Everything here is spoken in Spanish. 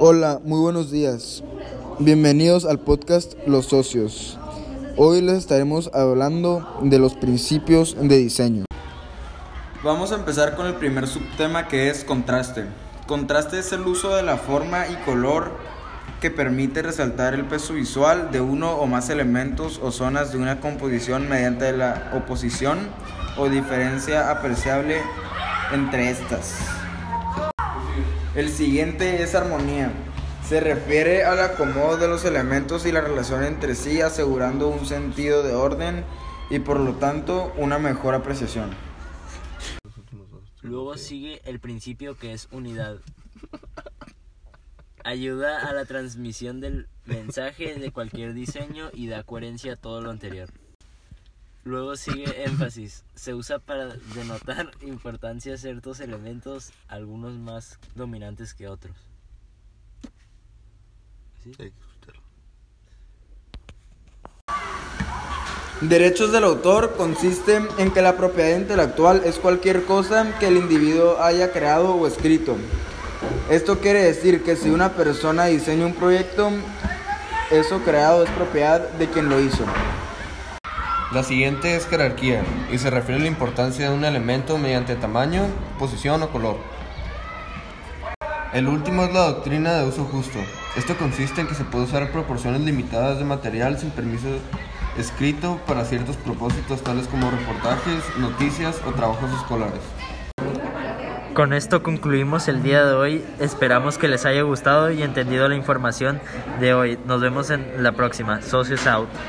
Hola, muy buenos días. Bienvenidos al podcast Los Socios. Hoy les estaremos hablando de los principios de diseño. Vamos a empezar con el primer subtema que es contraste. Contraste es el uso de la forma y color que permite resaltar el peso visual de uno o más elementos o zonas de una composición mediante la oposición o diferencia apreciable entre estas. El siguiente es armonía. Se refiere al acomodo de los elementos y la relación entre sí, asegurando un sentido de orden y por lo tanto una mejor apreciación. Luego sigue el principio que es unidad. Ayuda a la transmisión del mensaje de cualquier diseño y da coherencia a todo lo anterior. Luego sigue énfasis. Se usa para denotar importancia a ciertos elementos, algunos más dominantes que otros. Derechos del autor consiste en que la propiedad intelectual es cualquier cosa que el individuo haya creado o escrito. Esto quiere decir que si una persona diseña un proyecto, eso creado es propiedad de quien lo hizo. La siguiente es jerarquía y se refiere a la importancia de un elemento mediante tamaño, posición o color. El último es la doctrina de uso justo. Esto consiste en que se puede usar proporciones limitadas de material sin permiso escrito para ciertos propósitos tales como reportajes, noticias o trabajos escolares. Con esto concluimos el día de hoy. Esperamos que les haya gustado y entendido la información de hoy. Nos vemos en la próxima. Socios Out.